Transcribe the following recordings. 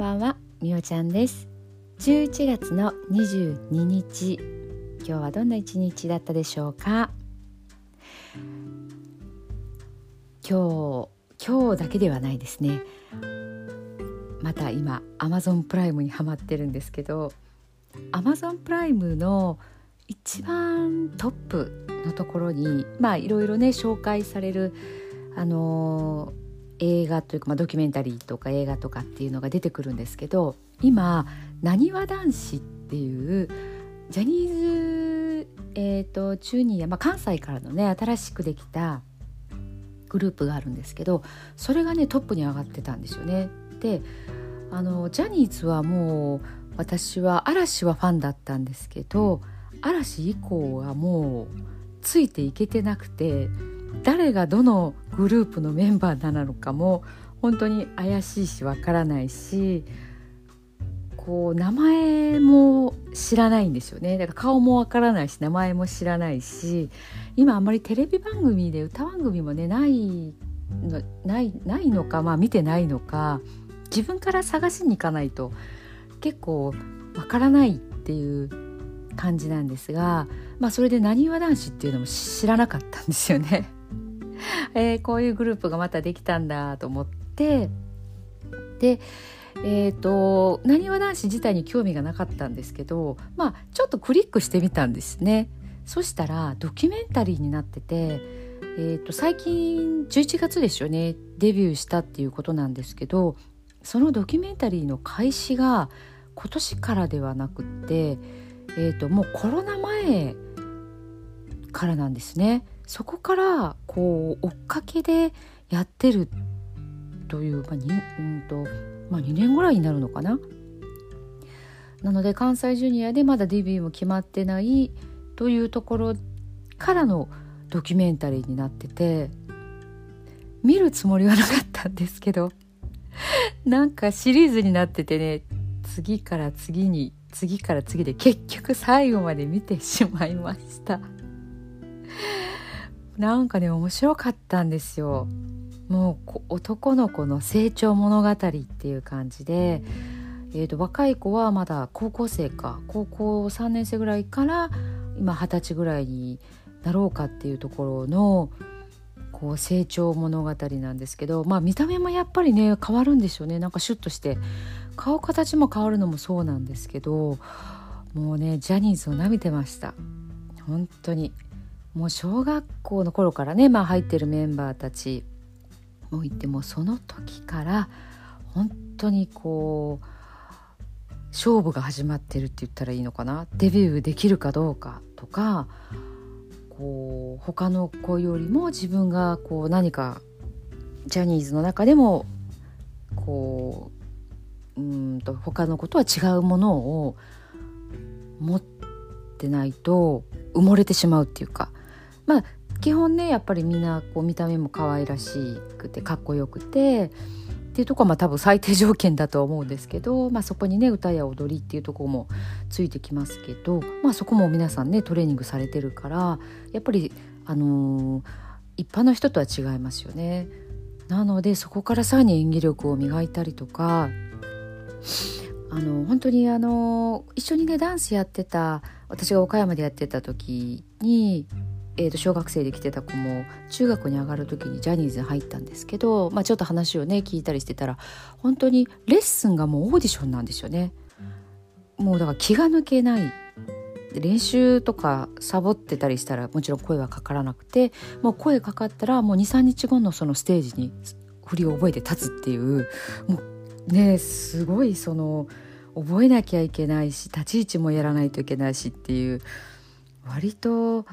ばんはみおちゃんです。11月の22日今日はどんな一日だったでしょうか？今日今日だけではないですね。また今 Amazon プライムにハマってるんですけど Amazon プライムの一番トップのところにまあいろいろね紹介されるあの映画というか、まあ、ドキュメンタリーとか映画とかっていうのが出てくるんですけど今なにわ男子っていうジャニーズ、えーと、ジュニア、まあ、関西からのね新しくできたグループがあるんですけどそれがねトップに上がってたんですよね。であのジャニーズはもう私は嵐はファンだったんですけど嵐以降はもうついていけてなくて誰がどのグループのメンバーなのかも本当に怪しいしわからないしこう名前も知らないんですよねだから顔もわからないし名前も知らないし今あんまりテレビ番組で歌番組もねないのないないのかまあ見てないのか自分から探しに行かないと結構わからないっていう感じなんですがまあそれでなにわ男子っていうのも知らなかったんですよね。えー、こういうグループがまたできたんだと思ってでえーとなにわ男子自体に興味がなかったんですけどまあちょっとクリックしてみたんですねそしたらドキュメンタリーになってて、えーと、最近11月ですよねデビューしたっていうことなんですけどそのドキュメンタリーの開始が今年からではなくって、えーともうコロナ前からなんですね。そこからこう追っかけでやってるという、まあにうんとまあ、2年ぐらいになるのかな。なので関西ジュニアでまだデビューも決まってないというところからのドキュメンタリーになってて見るつもりはなかったんですけど なんかシリーズになっててね次から次に次から次で結局最後まで見てしまいました。なんかね面白かったんですよ。もう男の子の成長物語っていう感じで、えーと、若い子はまだ高校生か高校3年生ぐらいから今二十歳ぐらいになろうかっていうところのこう成長物語なんですけどまあ見た目もやっぱりね変わるんですよね。なんかシュッとして顔形も変わるのもそうなんですけどもうねジャニーズを舐めてました。本当に。もう小学校の頃からね、まあ、入ってるメンバーたちもいてもその時から本当にこう勝負が始まってるって言ったらいいのかな。デビューできるかどうかとかこう他の子よりも自分がこう何かジャニーズの中でもこううんと他の子とは違うものを持ってないと埋もれてしまうっていうかまあ基本ねやっぱりみんなこう見た目も可愛らしくてかっこよくてっていうとこはまあ多分最低条件だとは思うんですけど、まあ、そこにね歌や踊りっていうとこもついてきますけど、まあ、そこも皆さんねトレーニングされてるからやっぱり、あのー、一般の人とは違いますよね。なのでそこからさらに演技力を磨いたりとかあの本当にあの一緒にねダンスやってた私が岡山でやってた時にえー、と小学生で来てた子も中学に上がる時にジャニーズに入ったんですけど、まあ、ちょっと話をね聞いたりしてたら本当にレッスンがもうオーディションなんですよね。もうだから気が抜けない練習とかサボってたりしたらもちろん声はかからなくてもう声かかったらもう23日後のそのステージに振りを覚えて立つっていうもうねすごいその覚えなきゃいけないし立ち位置もやらないといけないしっていう割と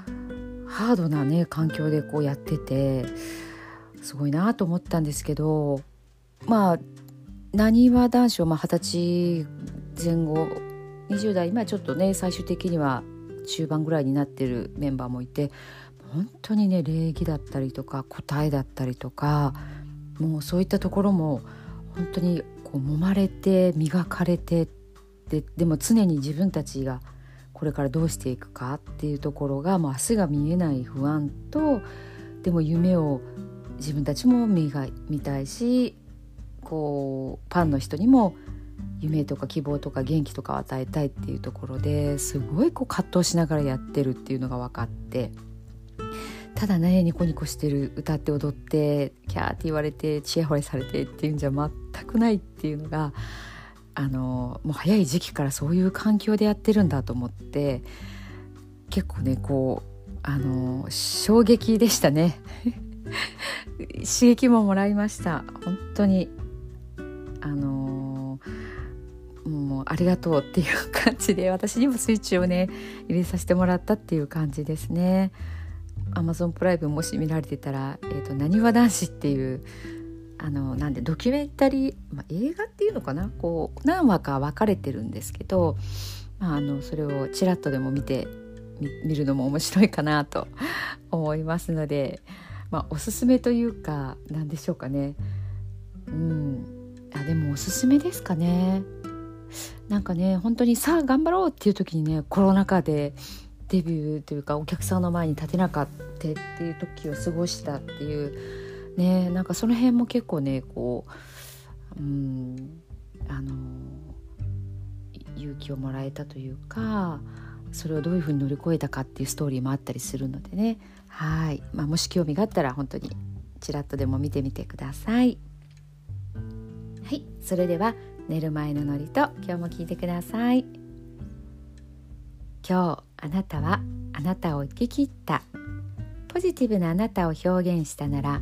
ハードなね環境でこうやっててすごいなと思ったんですけどまあなにわ男子を二十歳前後20代今ちょっとね最終的には中盤ぐらいになってるメンバーもいて本当にね礼儀だったりとか答えだったりとかもうそういったところも本当にこう揉まれて磨かれてででも常に自分たちがこれからどうしていくかっていうところがもう明日が見えない不安とでも夢を自分たちも見が見たいしこうファンの人にも夢とか希望とか元気とかを与えたいっていうところですごいこう葛藤しながらやってるっていうのが分かってただねニコニコしてる歌って踊ってキャーって言われてチヤホヤされてっていうんじゃ全くないっていうのがあのもう早い時期からそういう環境でやってるんだと思って結構ねこうあの衝撃でしたね刺激ももらいました本当にあのもうありがとうっていう感じで私にもスイッチをね入れさせてもらったっていう感じですね。アマゾンプライムもし見られてたら「えーと、なにわ男子」っていうあのなんでドキュメンタリー、まあ、映画っていうのかな？こう何話か分かれてるんですけど、まあ、あのそれをちらっとでも見て見るのも面白いかなと 思いますので、まあ、おすすめというか何でしょうかね。うん。あでもおすすめですかね。なんかね本当にさあ頑張ろうっていう時にねコロナ禍でデビューというかお客さんの前に立てなかったっていう時を過ごしたっていうねなんかその辺も結構ねこううんあの勇気をもらえたというかそれをどういうふうに乗り越えたかっていうストーリーもあったりするのでねはい、まあ、もし興味があったら本当にちらっとでも見てみてください。はいそれでは寝る前のノリと今日も聞いてください。今日あなたはあなたを生き切ったポジティブなあなたを表現したなら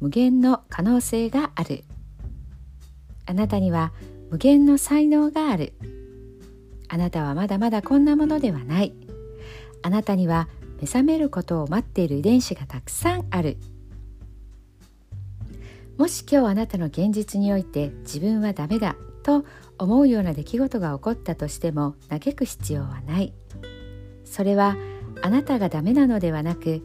無限の可能性がある。あなたには無限の才能がある。あなたはまだまだこんなものではない。あなたには目覚めることを待っている遺伝子がたくさんある。もし今日あなたの現実において自分はダメだと思うような出来事が起こったとしても嘆く必要はない。それはあなたがダメなのではなく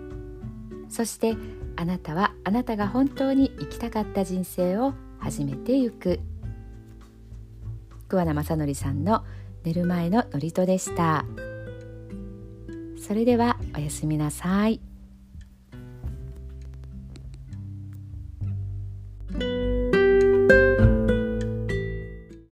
そしてあなたはあなたが本当に生きたかった人生を始めてゆく桑名正則さんの寝る前の祝詞でしたそれではおやすみなさい。